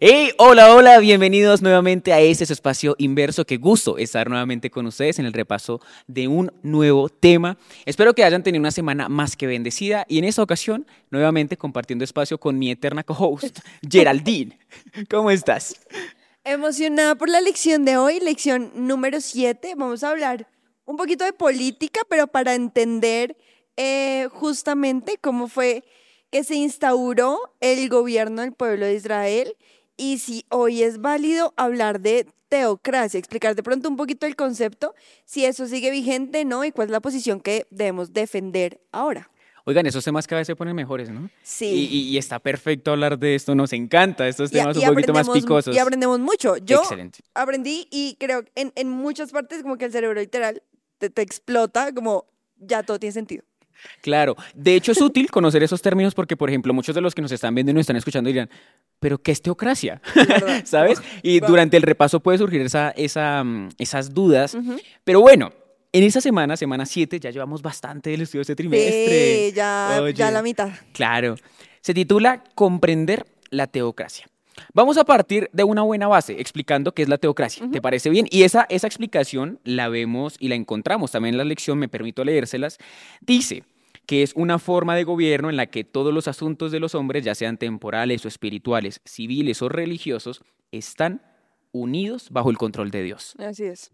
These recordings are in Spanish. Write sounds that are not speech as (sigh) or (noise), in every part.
Hey, hola, hola, bienvenidos nuevamente a este espacio inverso. Qué gusto estar nuevamente con ustedes en el repaso de un nuevo tema. Espero que hayan tenido una semana más que bendecida y en esta ocasión nuevamente compartiendo espacio con mi eterna co-host, (laughs) Geraldine. ¿Cómo estás? Emocionada por la lección de hoy, lección número 7. Vamos a hablar un poquito de política, pero para entender eh, justamente cómo fue que se instauró el gobierno del pueblo de Israel y si hoy es válido hablar de teocracia, explicar de pronto un poquito el concepto, si eso sigue vigente, ¿no? Y cuál es la posición que debemos defender ahora. Oigan, esos temas cada vez se ponen mejores, ¿no? Sí. Y, y está perfecto hablar de esto, nos encanta estos temas un poquito más picosos. Y aprendemos mucho. Yo Excelente. aprendí y creo que en, en muchas partes como que el cerebro literal te, te explota, como ya todo tiene sentido. Claro, de hecho es útil conocer esos términos porque, por ejemplo, muchos de los que nos están viendo y nos están escuchando dirán, pero ¿qué es teocracia? (laughs) ¿Sabes? Y durante el repaso puede surgir esa, esa, mm, esas dudas. Pero bueno, en esa semana, semana 7, ya llevamos bastante del estudio de este trimestre. Sí, ya, Oye. ya la mitad. Claro. Se titula Comprender la teocracia. Vamos a partir de una buena base, explicando qué es la teocracia. ¿Te parece bien? Y esa, esa explicación la vemos y la encontramos también en la lección, me permito leérselas. Dice que es una forma de gobierno en la que todos los asuntos de los hombres, ya sean temporales o espirituales, civiles o religiosos, están unidos bajo el control de Dios. Así es.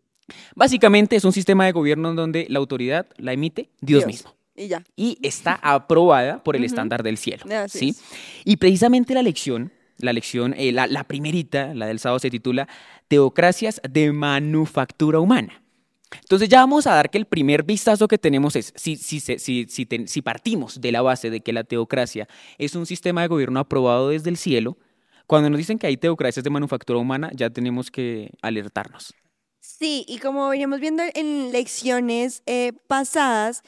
Básicamente es un sistema de gobierno en donde la autoridad la emite Dios, mismo Y ya. y está aprobada por el estándar del cielo. Así ¿sí? es. Y precisamente la lección, la lección, eh, la, la primerita, la del sábado, se titula Teocracias de manufactura humana. Entonces ya vamos a dar que el primer vistazo que tenemos es, si, si, si, si partimos de la base de que la teocracia es un sistema de gobierno aprobado desde el cielo, cuando nos dicen que hay teocracias de manufactura humana, ya tenemos que alertarnos. Sí, y como veníamos viendo en lecciones eh, pasadas,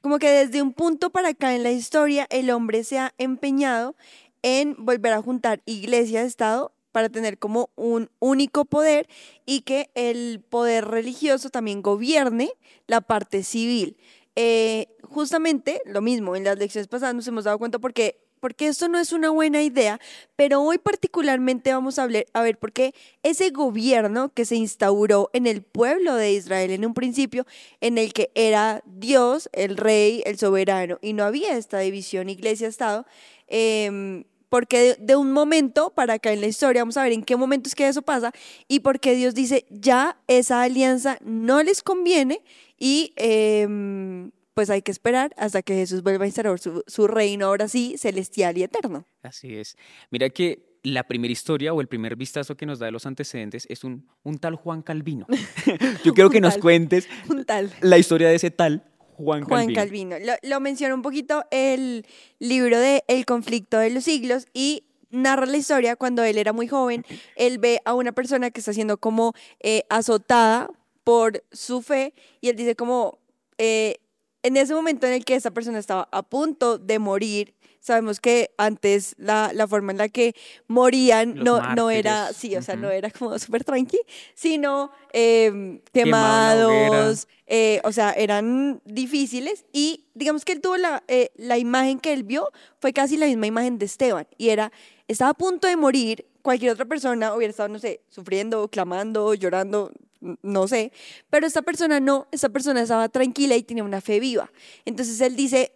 como que desde un punto para acá en la historia el hombre se ha empeñado en volver a juntar iglesia Estado para tener como un único poder y que el poder religioso también gobierne la parte civil. Eh, justamente lo mismo, en las lecciones pasadas nos hemos dado cuenta porque, porque esto no es una buena idea, pero hoy particularmente vamos a, hablar, a ver por qué ese gobierno que se instauró en el pueblo de Israel en un principio, en el que era Dios, el rey, el soberano, y no había esta división iglesia-estado, em, porque de, un momento para acá en la historia, vamos a ver en qué momento es que eso pasa, y porque Dios dice, ya esa alianza no les conviene y em, pues hay que esperar hasta que Jesús vuelva a instaurar su, su reino ahora sí, celestial y eterno. Así es. Mira que la primera historia o el primer vistazo que nos da de los antecedentes es un, un tal Juan Calvino. (laughs) (laughs) Yo quiero que nos cuentes Un tal. la historia de ese tal Juan, Juan Calvino. Calvino. Lo, lo menciona un poquito el libro de El conflicto de los siglos y narra la historia cuando él era muy joven. Él ve a una persona que está siendo como eh, azotada por su fe y él dice como, eh, en ese momento en el que esa persona estaba a punto de morir, sabemos que antes la, la forma en la que morían Los no, no era, sí, o sea, no era como (laughs) súper tranqui, sino em, hoguera. quemados, eh, o sea, eran difíciles y digamos que él tuvo la, eh, la imagen que él vio fue casi la misma imagen de Esteban y era, estaba a punto de morir, cualquier otra persona hubiera estado, no sé, sufriendo, clamando, llorando, no sé, pero esta persona no, esta persona estaba tranquila y tenía una fe viva. Entonces él dice,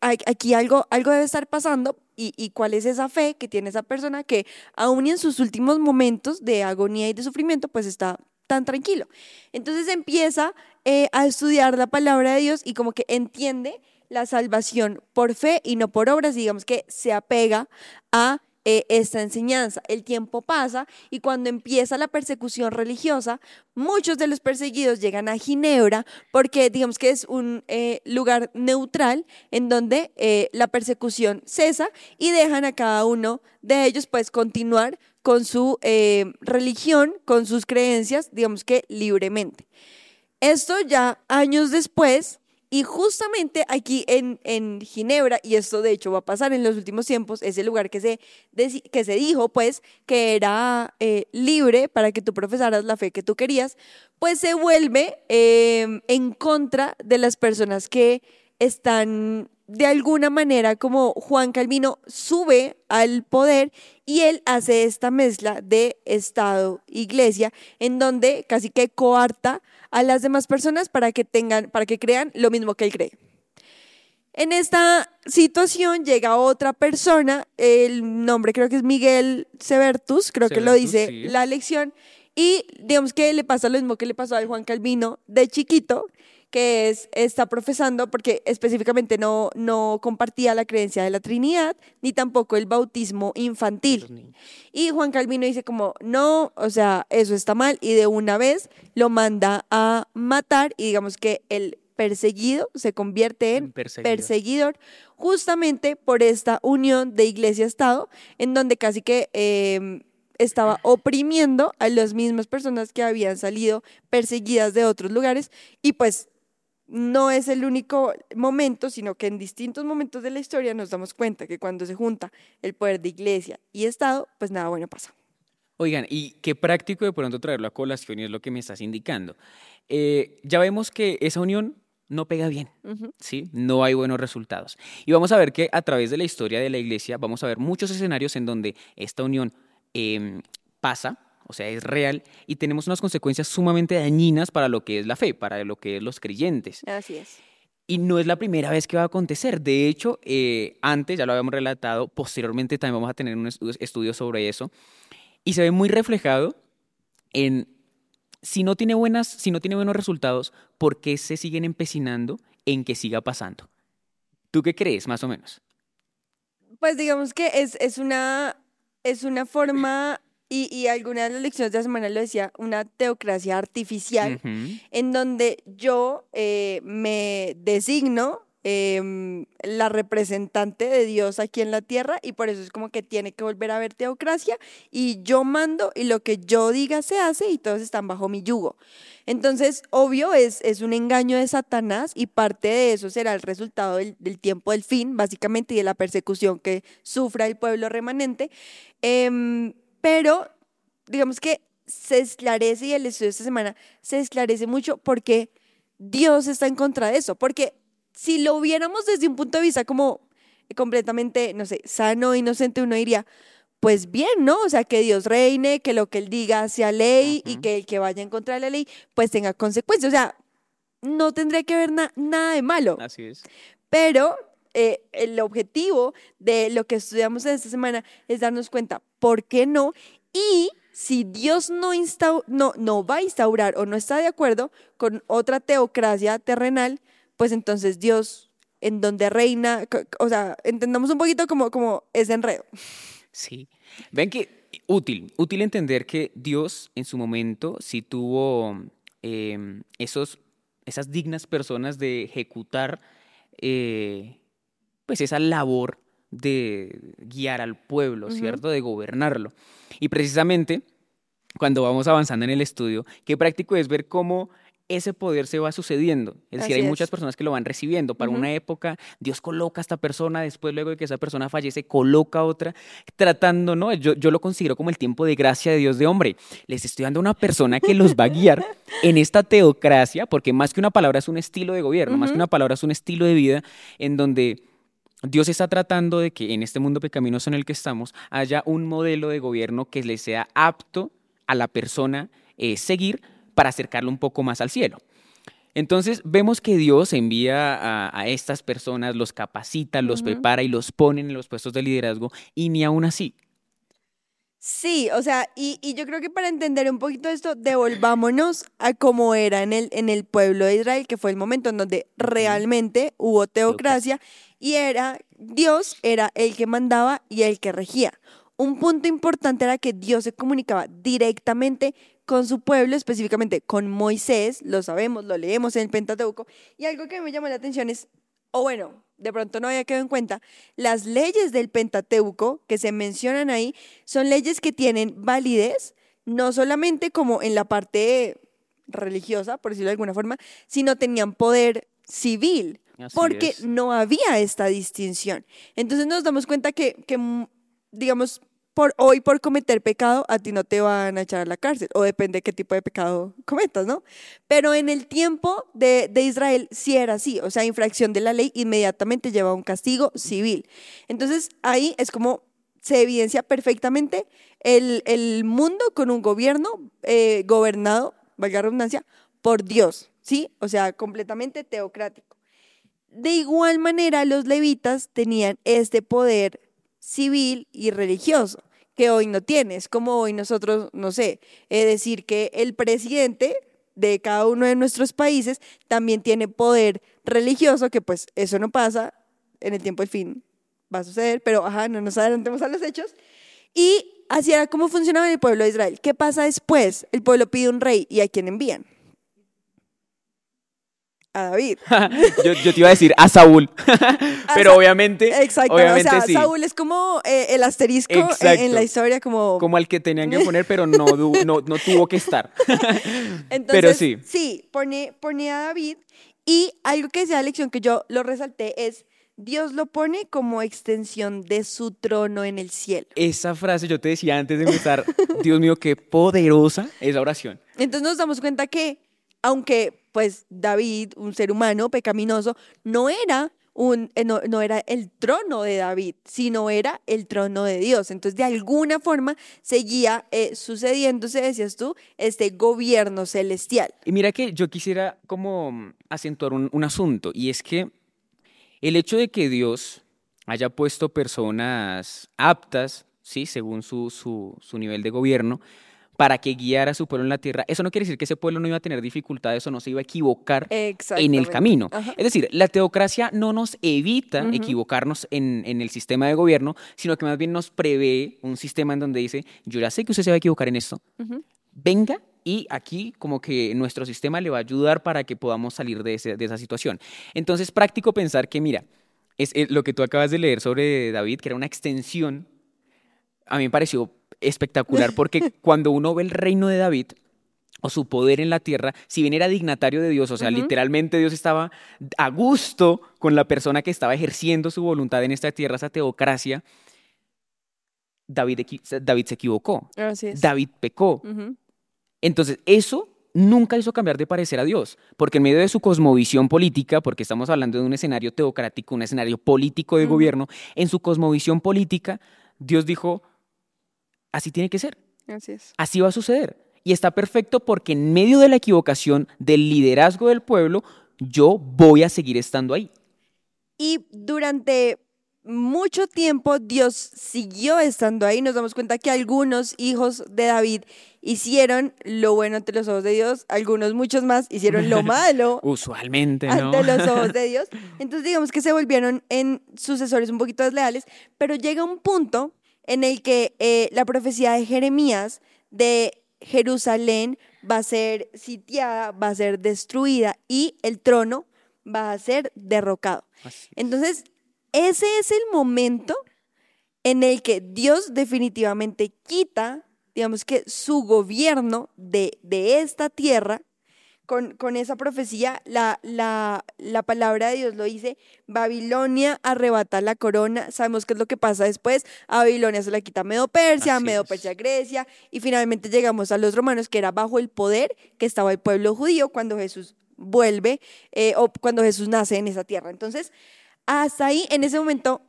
aquí algo, algo debe estar pasando y, y cuál es esa fe que tiene esa persona que aún en sus últimos momentos de agonía y de sufrimiento pues está tan tranquilo. Entonces empieza eh, a estudiar la palabra de Dios y como que entiende la salvación por fe y no por obras, digamos que se apega a eh, esta enseñanza. El tiempo pasa y cuando empieza la persecución religiosa, muchos de los perseguidos llegan a Ginebra porque digamos que es un eh, lugar neutral en donde eh, la persecución cesa y dejan a cada uno de ellos pues continuar con su religión, con sus creencias, digamos que libremente. Esto ya años después, y justamente aquí en, en Ginebra, y esto de hecho va a pasar en los últimos tiempos, es el lugar que se, que se dijo pues que era eh, libre para que tú profesaras la fe que tú querías, pues se vuelve eh, en contra de las personas que están de alguna manera como Juan Calvino sube al poder y él hace esta mezcla de Estado-Iglesia en donde casi que coarta a las demás personas para que tengan, para que crean lo mismo que él cree. En esta situación llega otra persona, el nombre creo que es Miguel Severtus, creo que lo dice sí. la lección, y digamos que le pasa lo mismo que le pasó al Juan Calvino de chiquito, que es, está profesando, porque específicamente no, no compartía la creencia de la Trinidad, ni tampoco el bautismo infantil. Y Juan Calvino dice como, no, o sea, eso está mal, y de una vez lo manda a matar, y digamos que el perseguido se convierte en perseguidor. perseguidor, justamente por esta unión de iglesia-estado, en donde casi que eh, estaba oprimiendo a las mismas personas que habían salido perseguidas de otros lugares, y pues no es el único momento, sino que en distintos momentos de la historia nos damos cuenta que cuando se junta el poder de iglesia y Estado, pues nada bueno pasa. Oigan, y qué práctico de pronto traerlo a colación y es lo que me estás indicando. Eh, ya vemos que esa unión no pega bien. ¿sí? No hay buenos resultados. Y vamos a ver que a través de la historia de la iglesia vamos a ver muchos escenarios en donde esta unión em, pasa, o sea, es real, y tenemos unas consecuencias sumamente dañinas para lo que es la fe, para lo que es los creyentes. Así es. Y no es la primera vez que va a acontecer. De hecho, eh, antes ya lo habíamos relatado, posteriormente también vamos a tener un estu- estudio sobre eso. Y se ve muy reflejado en si no tiene buenas, si no tiene buenos resultados, ¿por qué se siguen empecinando en que siga pasando? ¿Tú qué crees, más o menos? Pues digamos que es, es una, es una forma, y, y algunas de las lecciones de la semana lo decía, una teocracia artificial. En donde yo eh, me designo em, la representante de Dios aquí en la tierra y por eso es como que tiene que volver a haber teocracia y yo mando y lo que yo diga se hace y todos están bajo mi yugo. Entonces, obvio, es, es un engaño de Satanás y parte de eso será el resultado del, del tiempo del fin, básicamente, y de la persecución que sufra el pueblo remanente. Em, pero digamos que se esclarece y el estudio de esta semana se esclarece mucho porque Dios está en contra de eso. Porque si lo viéramos desde un punto de vista como completamente, no sé, sano, inocente, uno diría, pues bien, ¿no? O sea, que Dios reine, que lo que Él diga sea ley y que el que vaya en contra de la ley, pues tenga consecuencias. O sea, no tendría que haber na- nada de malo. Así es. Pero eh, el objetivo de lo que estudiamos en esta semana es darnos cuenta por qué no y si Dios no, no, no va a instaurar o no está de acuerdo con otra teocracia terrenal, pues entonces Dios en donde reina, o sea, entendamos un poquito como, como ese enredo. Sí. Ven que útil, útil entender que Dios en su momento sí tuvo em, esos, esas dignas personas de ejecutar eh, pues esa labor de guiar al pueblo. ¿cierto? De gobernarlo. Y precisamente cuando vamos avanzando en el estudio, qué práctico es ver cómo ese poder se va sucediendo. Es decir, Así hay es. muchas personas que lo van recibiendo. Para Ujú. una época, Dios coloca a esta persona, después luego de que esa persona fallece, coloca a otra, tratando, ¿no? Yo, yo lo considero como el tiempo de gracia de Dios de hombre. Les estoy dando a una persona que los va a guiar (laughs) en esta teocracia, porque más que una palabra es un estilo de gobierno, más que una palabra es un estilo de vida en donde Dios está tratando de que en este mundo pecaminoso en el que estamos haya un modelo de gobierno que le sea apto a la persona eh, seguir para acercarlo un poco más al cielo. Entonces vemos que Dios envía a, a estas personas, los capacita, los prepara y los pone en los puestos de liderazgo y ni aún así. Sí, o sea, y, y yo creo que para entender un poquito esto, devolvámonos a cómo era en el, en el pueblo de Israel, que fue el momento en donde realmente hubo teocracia y era Dios era el que mandaba y el que regía. Un punto importante era que Dios se comunicaba directamente con su pueblo, específicamente con Moisés, lo sabemos, lo leemos en el Pentateuco, y algo que me llamó la atención es, o bueno, de pronto no había quedado en cuenta, las leyes del Pentateuco que se mencionan ahí son leyes que tienen validez, no solamente como en la parte religiosa, por decirlo de alguna forma, sino tenían poder civil, Así porque es. no había esta distinción. Entonces nos damos cuenta que, que, mm, digamos, por hoy por cometer pecado a ti no te van a echar a la cárcel, o depende de qué tipo de pecado cometas, ¿no? Pero en el tiempo de, de Israel sí era así, o sea, infracción de la ley inmediatamente lleva un castigo civil. Entonces ahí es como se evidencia perfectamente el, el mundo con un gobierno eh, gobernado, valga la redundancia, por Dios, ¿sí? O sea, completamente teocrático. De igual manera, los levitas tenían este poder civil y religioso que hoy no tienes, como hoy nosotros, no sé, es decir, que el presidente de cada uno de nuestros países también tiene poder religioso, que pues eso no pasa en el tiempo del fin, va a suceder, pero ajá, no nos adelantemos a los hechos. Y así era como funcionaba el pueblo de Israel. ¿Qué pasa después? El pueblo pide un rey y a quién envían? A David. (laughs) yo, yo te iba a decir a Saúl, (laughs) pero Sa- obviamente, Exacto, obviamente o sea, sí. Saúl es como eh, el asterisco en- la historia, como... Como al que tenían que (laughs) poner, pero no, no, no tuvo que estar. Entonces, pero sí. Sí, pone, pone a David y algo que decía la lección que yo lo resalté es, Dios lo pone como extensión de su trono en el cielo. Esa frase yo te decía antes de empezar, Dios mío, qué poderosa esa oración. Entonces nos damos cuenta que, aunque pues David, un ser humano pecaminoso, no era un, eh, no, no era el trono de David, sino era el trono de Dios. Entonces, de alguna forma seguía eh, sucediéndose, decías tú, este gobierno celestial. Y mira que yo quisiera como acentuar un, un asunto, y es que el hecho de que Dios haya puesto personas aptas, ¿sí? según su, su, su nivel de gobierno, para que guiara a su pueblo en la tierra, eso no quiere decir que ese pueblo no iba a tener dificultades o no se iba a equivocar en el camino. Ajá. Es decir, la teocracia no nos evita equivocarnos en, en el sistema de gobierno, sino que más bien nos prevé un sistema en donde dice, yo ya sé que usted se va a equivocar en esto, venga y aquí como que nuestro sistema le va a ayudar para que podamos salir de, ese- de esa situación. Entonces, práctico pensar que, mira, es, es lo que tú acabas de leer sobre David, que era una extensión, a mí me pareció espectacular porque (laughs) cuando uno ve el reino de David o su poder en la tierra, si bien era dignatario de Dios, o sea, literalmente Dios estaba a gusto con la persona que estaba ejerciendo su voluntad en esta tierra, esa teocracia, David, David se equivocó, Así es. David pecó. Entonces, eso nunca hizo cambiar de parecer a Dios, porque en medio de su cosmovisión política, porque estamos hablando de un escenario teocrático, un escenario político de gobierno, en su cosmovisión política, Dios dijo, así tiene que ser, Así es. así va a suceder. Y está perfecto porque en medio de la equivocación del liderazgo del pueblo, yo voy a seguir estando ahí. Y durante mucho tiempo Dios siguió estando ahí. Nos damos cuenta que algunos hijos de David hicieron lo bueno ante los ojos de Dios, algunos muchos más hicieron lo (laughs) malo Usualmente, ¿no? ante los ojos de (laughs) Dios. Entonces digamos que se volvieron en sucesores un poquito desleales, pero llega un punto en el que eh, la profecía de Jeremías de Jerusalén va a ser sitiada, va a ser destruida y el trono va a ser derrocado. Entonces, ese es el momento en el que Dios definitivamente quita, digamos que su gobierno de, de esta tierra, con, con esa profecía, la, la, la palabra de Dios lo dice, Babilonia arrebata la corona, sabemos qué es lo que pasa después, a Babilonia se la quita Medo Persia, Así Medo. Persia Grecia, y finalmente llegamos a los romanos, que era bajo el poder que estaba el pueblo judío cuando Jesús vuelve eh, o cuando Jesús nace en esa tierra. Entonces, hasta ahí, en ese momento,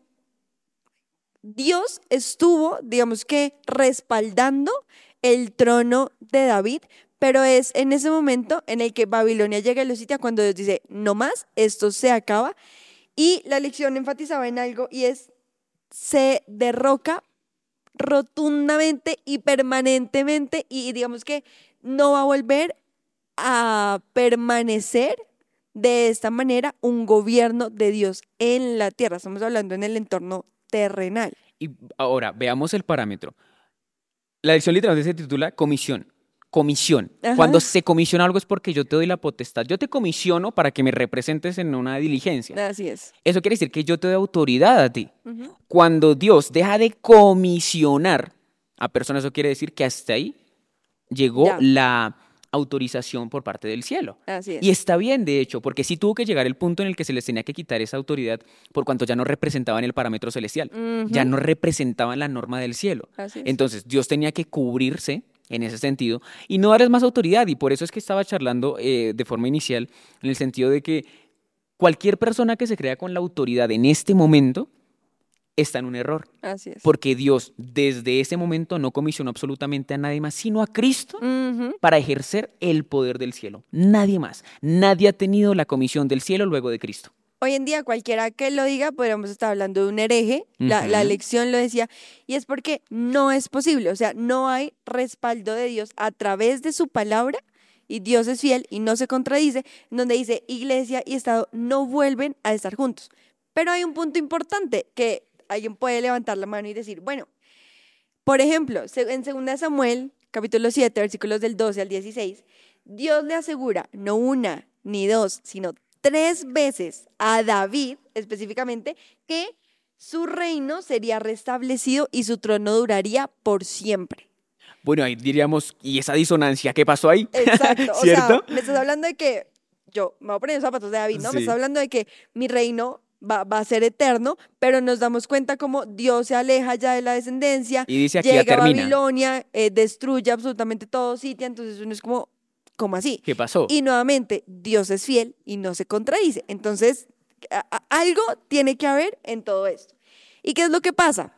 Dios estuvo, digamos que, respaldando el trono de David, pero es en ese momento en el que Babilonia llega y lo sitio cuando Dios dice, no más, esto se acaba. Y la lección enfatizaba en algo y es, se derroca rotundamente y permanentemente y digamos que no va a volver a permanecer de esta manera un gobierno de Dios en la tierra. Estamos hablando en el entorno terrenal. Y ahora, veamos el parámetro. La lección literalmente se titula comisión. Comisión. Ajá. Cuando se comisiona algo es porque yo te doy la potestad. Yo te comisiono para que me representes en una diligencia. Así es. Eso quiere decir que yo te doy autoridad a ti. Cuando Dios deja de comisionar a personas, eso quiere decir que hasta ahí llegó Ya. la, autorización por parte del cielo. Así es. Y está bien, de hecho, porque sí tuvo que llegar el punto en el que se les tenía que quitar esa autoridad por cuanto ya no representaban el parámetro celestial, ya no representaban la norma del cielo. Así es. Entonces Dios tenía que cubrirse en ese sentido y no darles más autoridad. Y por eso es que estaba charlando eh, de forma inicial en el sentido de que cualquier persona que se crea con la autoridad en este momento está en un error. Así es. Porque Dios desde ese momento no comisionó absolutamente a nadie más, sino a Cristo para ejercer el poder del cielo. Nadie más. Nadie ha tenido la comisión del cielo luego de Cristo. Hoy en día cualquiera que lo diga, podríamos estar hablando de un hereje, la, lección lo decía, y es porque no es posible, o sea, no hay respaldo de Dios a través de su palabra, y Dios es fiel y no se contradice, donde dice, iglesia y Estado no vuelven a estar juntos. Pero hay un punto importante que alguien puede levantar la mano y decir, bueno, por ejemplo, en 2 Samuel, capítulo 7, versículos del 12 al 16, Dios le asegura no una ni dos, sino tres veces a David específicamente que su reino sería restablecido y su trono duraría por siempre. Bueno, ahí diríamos, ¿y esa disonancia qué pasó ahí? Exacto. (laughs) O ¿Cierto? sea, me estás hablando de que yo me voy a poner los zapatos de David, ¿no? Me estás hablando de que mi reino va, va a ser eterno, pero nos damos cuenta como Dios se aleja ya de la descendencia, Y dice aquí ya llega a. Babilonia, eh, destruye absolutamente todo Sitia, entonces uno es como, ¿cómo así? ¿Qué pasó? Y nuevamente, Dios es fiel y no se contradice. Entonces, algo tiene que haber en todo esto. ¿Y qué es lo que pasa?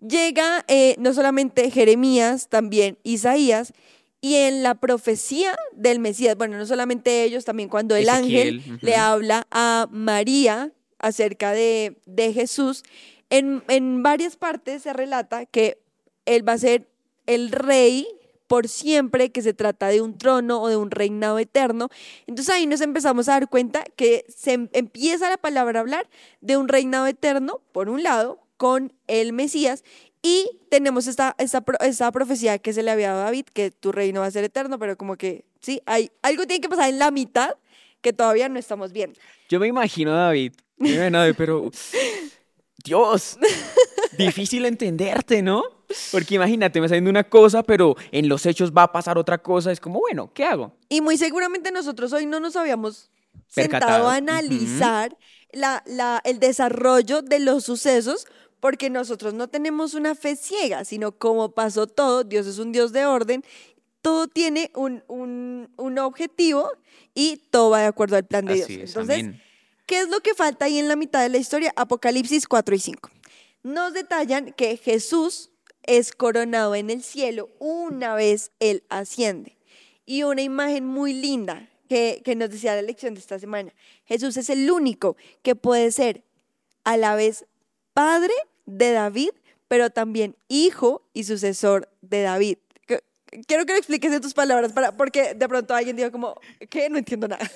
Llega eh, no solamente Jeremías, también Isaías, y en la profecía del Mesías, bueno, no solamente ellos, también cuando el Ezequiel, ángel le habla a María acerca de, de Jesús, en, en varias partes se relata que él va a ser el rey por siempre, que se trata de un trono o de un reinado eterno. Entonces ahí nos empezamos a dar cuenta que se em- empieza la palabra a hablar de un reinado eterno, por un lado, con el Mesías, y tenemos esta, esta, esta profecía que se le había dado a David, que tu reino va a ser eterno, pero como que, sí, hay, algo tiene que pasar en la mitad que todavía no estamos viendo. Yo me imagino a David. yo me imagino a David, pero. (laughs) Dios, difícil entenderte, ¿no? Porque imagínate, me está diciendo una cosa, pero en los hechos va a pasar otra cosa. Es como, bueno, ¿qué hago? Y muy seguramente nosotros hoy no nos habíamos Percatado. sentado a analizar la, la- el desarrollo de los sucesos, porque nosotros no tenemos una fe ciega, sino como pasó todo, Dios es un Dios de orden, todo tiene un, un- un objetivo y todo va de acuerdo al plan de Así Dios. es, Entonces, amén. ¿Qué es lo que falta ahí en la mitad de la historia? Apocalipsis 4 y 5. Nos detallan que Jesús es coronado en el cielo una vez Él asciende. Y una imagen muy linda que, que nos decía la lección de esta semana. Jesús es el único que puede ser a la vez padre de David, pero también hijo y sucesor de David. Quiero que lo expliques en tus palabras, para, porque de pronto alguien diga como, que no entiendo nada.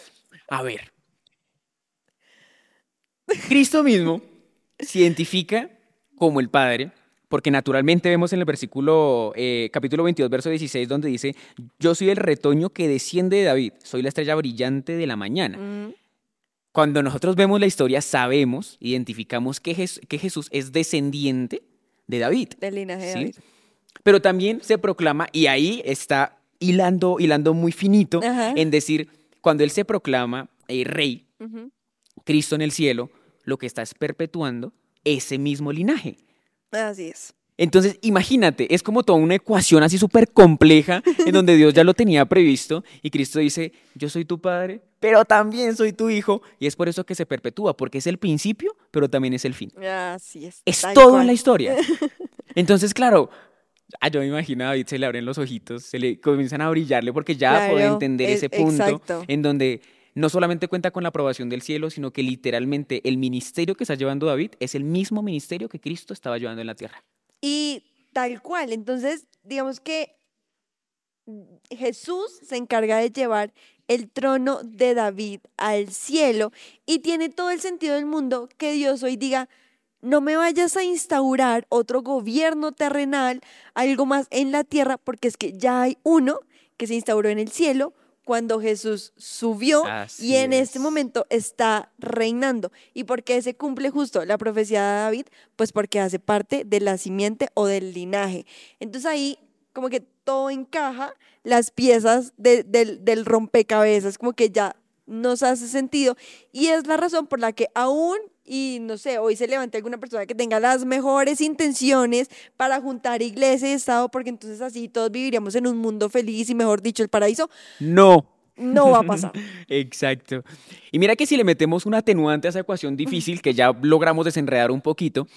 A ver. Cristo mismo se identifica como el Padre, porque naturalmente vemos en el versículo, eh, capítulo 22, verso 16, donde dice, yo soy el retoño que desciende de David, soy la estrella brillante de la mañana. Mm, Cuando nosotros vemos la historia, sabemos, identificamos que, Jes- que Jesús es descendiente de David. del linaje de ¿sí? David. Pero también se proclama, y ahí está hilando, hilando muy finito, Ajá. en decir, cuando él se proclama eh, rey, Ujú. Cristo en el cielo, lo que está es perpetuando ese mismo linaje. Así es. Entonces, imagínate, es como toda una ecuación así súper compleja en donde Dios ya lo tenía previsto y Cristo dice, yo soy tu padre, pero también soy tu hijo. Y es por eso que se perpetúa, porque es el principio, pero también es el fin. Así es. Es todo cual. en la historia. (laughs) Entonces, claro, ah, yo me imagino a David, se le abren los ojitos, se le comienzan a brillarle porque ya puede Claro, entender es- ese punto exacto. en donde no solamente cuenta con la aprobación del cielo, sino que literalmente el ministerio que está llevando David es el mismo ministerio que Cristo estaba llevando en la tierra. Y tal cual. Entonces, digamos que Jesús se encarga de llevar el trono de David al cielo y tiene todo el sentido del mundo que Dios hoy diga, no me vayas a instaurar otro gobierno terrenal, algo más en la tierra, porque es que ya hay uno que se instauró en el cielo cuando Jesús subió Así y en este es. momento está reinando. ¿Y por qué se cumple justo la profecía de David? Pues porque hace parte de la simiente o del linaje. Entonces ahí como que todo encaja, las piezas de- del, del rompecabezas, como que ya nos hace sentido. Y es la razón por la que aún, y no sé, hoy se levante alguna persona que tenga las mejores intenciones para juntar iglesia y Estado, porque entonces así todos viviríamos en un mundo feliz y, mejor dicho, el paraíso, No. no va a pasar. (laughs) Exacto. Y mira que si le metemos un atenuante a esa ecuación difícil, que ya logramos desenredar un poquito,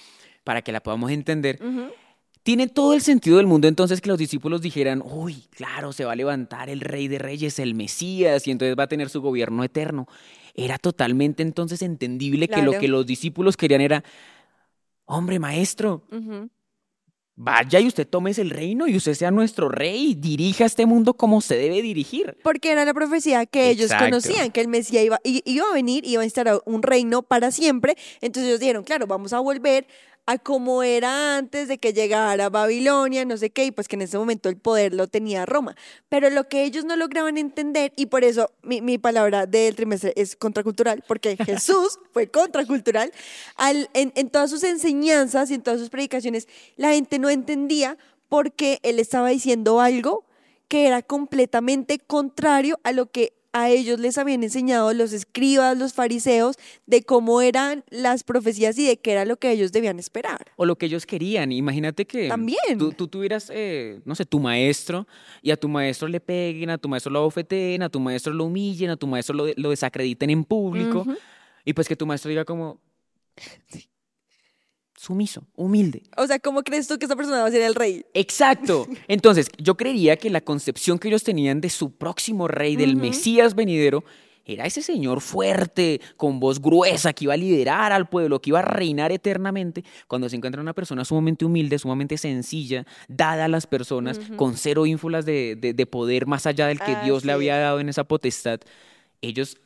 para que la podamos entender. Tiene todo el sentido del mundo entonces que los discípulos dijeran, uy, claro, se va a levantar el rey de reyes, el Mesías, y entonces va a tener su gobierno eterno. Era totalmente entonces entendible que lo que los discípulos querían era, hombre, maestro, vaya y usted tomes el reino y usted sea nuestro rey, dirija este mundo como se debe dirigir. Porque era la profecía que ellos conocían, que el Mesías iba, iba a venir, iba a instaurar un reino para siempre. Entonces ellos dijeron, claro, vamos a volver a como era antes de que llegara Babilonia, no sé qué, y pues que en ese momento el poder lo tenía Roma. Pero lo que ellos no lograban entender, y por eso mi, mi palabra del trimestre es contracultural, porque (laughs) Jesús fue contracultural, al, en, en todas sus enseñanzas y en todas sus predicaciones, la gente no entendía porque él estaba diciendo algo que era completamente contrario a lo que a ellos les habían enseñado los escribas, los fariseos, de cómo eran las profecías y de qué era lo que ellos debían esperar. O lo que ellos querían. Imagínate que También. tú, tú tuvieras, eh, no sé, tu maestro y a tu maestro le peguen, a tu maestro lo abofeteen, a tu maestro lo humillen, a tu maestro lo, lo desacrediten en público. Y pues que tu maestro diga como sumiso, humilde. O sea, ¿cómo crees tú que esa persona va a ser el rey? Exacto. (laughs) Entonces, yo creería que la concepción que ellos tenían de su próximo rey, del. Mesías venidero, era ese señor fuerte, con voz gruesa, que iba a liderar al pueblo, que iba a reinar eternamente, cuando se encuentra una persona sumamente humilde, sumamente sencilla, dada a las personas, con cero ínfulas de, de- de poder más allá del que Dios le había dado en esa potestad. Ellos,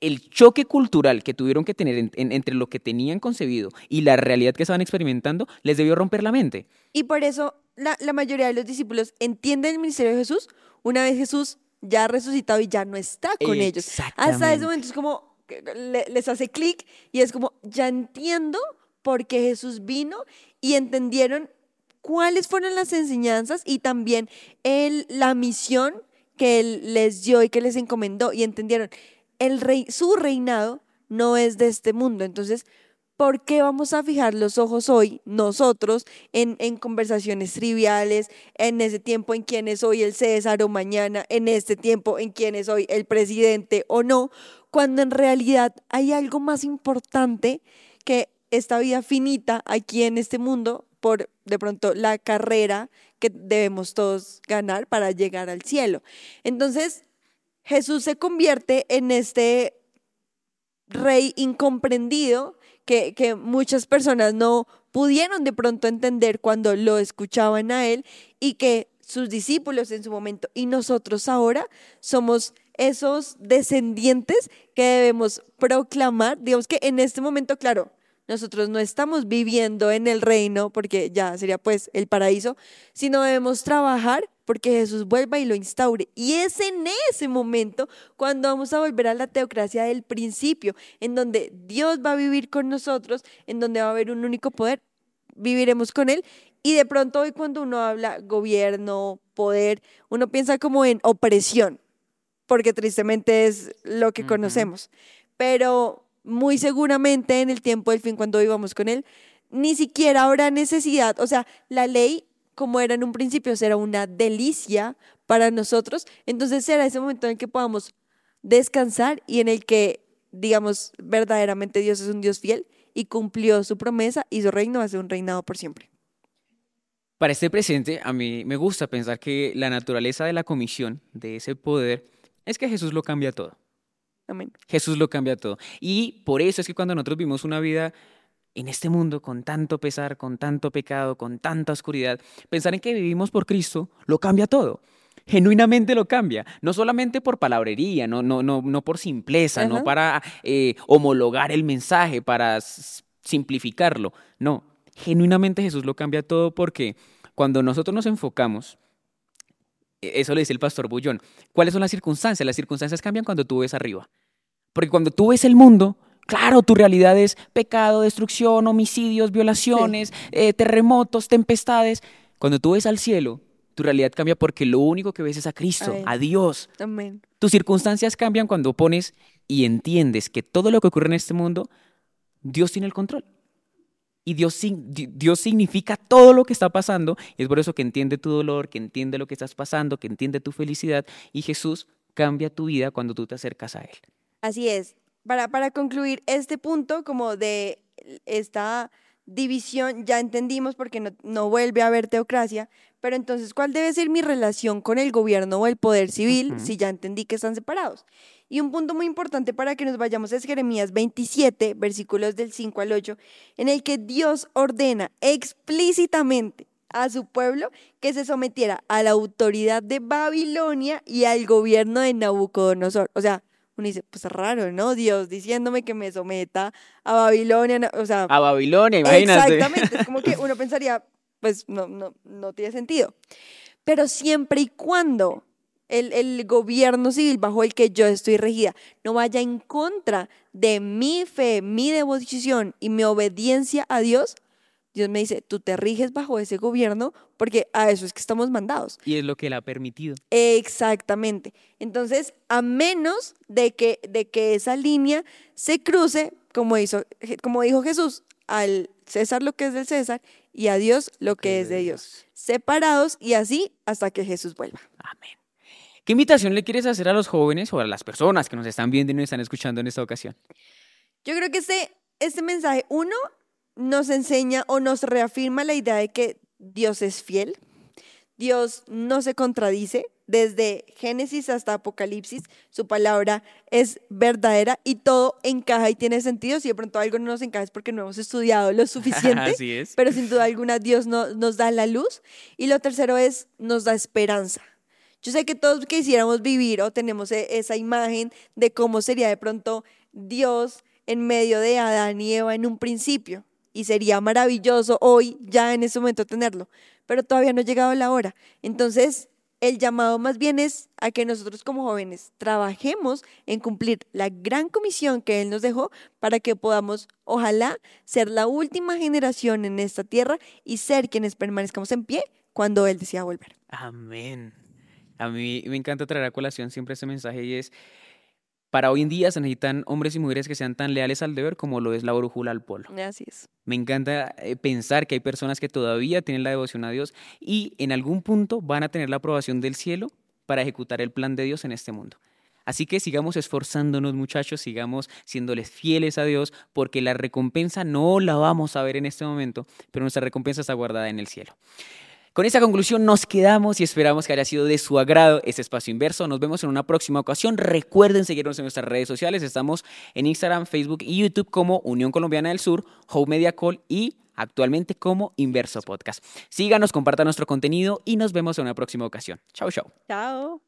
el choque cultural que tuvieron que tener en- en- entre lo que tenían concebido y la realidad que estaban experimentando, les debió romper la mente. Y por eso la, la mayoría de los discípulos entienden el ministerio de Jesús una vez Jesús ya ha resucitado y ya no está con ellos. Hasta ese momento es como, le- les hace clic y es como, ya entiendo por qué Jesús vino y entendieron cuáles fueron las enseñanzas y también el, la misión que él les dio y que les encomendó y entendieron, el rey, su reinado no es de este mundo. Entonces, ¿por qué vamos a fijar los ojos hoy, nosotros, en, conversaciones triviales, en ese tiempo en quién es hoy el César o mañana, en este tiempo en quién es hoy el presidente o no, cuando en realidad hay algo más importante que esta vida finita aquí en este mundo por de pronto la carrera que debemos todos ganar para llegar al cielo. Entonces, Jesús se convierte en este rey incomprendido que, que muchas personas no pudieron de pronto entender cuando lo escuchaban a él y que sus discípulos en su momento y nosotros ahora somos esos descendientes que debemos proclamar. Digamos que en este momento, claro, nosotros no estamos viviendo en el reino, porque ya sería pues el paraíso, sino debemos trabajar porque Jesús vuelva y lo instaure. Y es en ese momento cuando vamos a volver a la teocracia del principio, en donde Dios va a vivir con nosotros, en donde va a haber un único poder, viviremos con Él. Y de pronto hoy cuando uno habla gobierno, poder, uno piensa como en opresión, porque tristemente es lo que conocemos. Pero muy seguramente en el tiempo del fin, cuando vivamos con Él, ni siquiera habrá necesidad. O sea, la ley, como era en un principio, será una delicia para nosotros. Entonces será ese momento en el que podamos descansar y en el que, digamos, verdaderamente Dios es un Dios fiel y cumplió su promesa y su reino va a ser un reinado por siempre. Para este presente, a mí me gusta pensar que la naturaleza de la comisión, de ese poder, es que Jesús lo cambia todo. Amén. Jesús lo cambia todo. Y por eso es que cuando nosotros vivimos una vida en este mundo con tanto pesar, con tanto pecado, con tanta oscuridad, pensar en que vivimos por Cristo lo cambia todo. Genuinamente lo cambia, no solamente por palabrería, no, no, no, no por simpleza, no para eh, homologar el mensaje, para simplificarlo. No, genuinamente Jesús lo cambia todo porque cuando nosotros nos enfocamos, eso le dice el pastor Bullón, ¿cuáles son las circunstancias? Las circunstancias cambian cuando tú ves arriba. Porque cuando tú ves el mundo, claro, tu realidad es pecado, destrucción, homicidios, violaciones, eh, terremotos, tempestades. Cuando tú ves al cielo, tu realidad cambia porque lo único que ves es a Cristo, a Dios. Amén. Tus circunstancias cambian cuando pones y entiendes que todo lo que ocurre en este mundo, Dios tiene el control. Y Dios, Dios significa todo lo que está pasando. Y es por eso que entiende tu dolor, que entiende lo que estás pasando, que entiende tu felicidad. Y Jesús cambia tu vida cuando tú te acercas a Él. Así es. Para, para concluir este punto como de esta división, ya entendimos porque no, no vuelve a haber teocracia, pero entonces, ¿cuál debe ser mi relación con el gobierno o el poder civil si ya entendí que están separados? Y un punto muy importante para que nos vayamos es Jeremías 27, versículos del 5 al 8, en el que Dios ordena explícitamente a su pueblo que se sometiera a la autoridad de Babilonia y al gobierno de Nabucodonosor. O sea, uno dice, pues raro, ¿no? Dios diciéndome que me someta a Babilonia, o sea, A Babilonia, imagínate. Exactamente, es como que (laughs) uno pensaría, pues no, no, no tiene sentido. Pero siempre y cuando el, el gobierno civil bajo el que yo estoy regida no vaya en contra de mi fe, mi devoción y mi obediencia a Dios, Dios me dice, tú te riges bajo ese gobierno porque a eso es que estamos mandados. Y es lo que Él ha permitido. Exactamente. Entonces, a menos de que, de que esa línea se cruce, como, hizo, como dijo Jesús, al César lo que es del César y a Dios lo que es de Dios. Separados y así hasta que Jesús vuelva. Amén. ¿Qué invitación le quieres hacer a los jóvenes o a las personas que nos están viendo y nos están escuchando en esta ocasión? Yo creo que este, este mensaje, uno, nos enseña o nos reafirma la idea de que Dios es fiel, Dios no se contradice, desde Génesis hasta Apocalipsis, su palabra es verdadera y todo encaja y tiene sentido. Si de pronto algo no nos encaja es porque no hemos estudiado lo (laughs) suficiente, Así es. pero sin duda alguna Dios no- nos da la luz. Y lo tercero es, nos da esperanza. Yo sé que todos quisiéramos vivir o tenemos e- esa imagen de cómo sería de pronto Dios en medio de Adán y Eva en un principio. Y sería maravilloso hoy, ya en ese momento, tenerlo. Pero todavía no ha llegado la hora. Entonces, el llamado más bien es a que nosotros como jóvenes trabajemos en cumplir la gran comisión que Él nos dejó para que podamos, ojalá, ser la última generación en esta tierra y ser quienes permanezcamos en pie cuando Él decida volver. Amén. A mí me encanta traer a colación siempre ese mensaje y es, para hoy en día se necesitan hombres y mujeres que sean tan leales al deber como lo es la brújula al polo. Así es. Me encanta eh, pensar que hay personas que todavía tienen la devoción a Dios y en algún punto van a tener la aprobación del cielo para ejecutar el plan de Dios en este mundo. Así que sigamos esforzándonos muchachos, sigamos siéndoles fieles a Dios, porque la recompensa no la vamos a ver en este momento, pero nuestra recompensa está guardada en el cielo. Con esta conclusión nos quedamos y esperamos que haya sido de su agrado este espacio inverso. Nos vemos en una próxima ocasión. Recuerden seguirnos en nuestras redes sociales. Estamos en Instagram, Facebook y YouTube como Unión Colombiana del Sur, Home Media Call y actualmente como Inverso Podcast. Síganos, compartan nuestro contenido y nos vemos en una próxima ocasión. Chau, chau. Chao.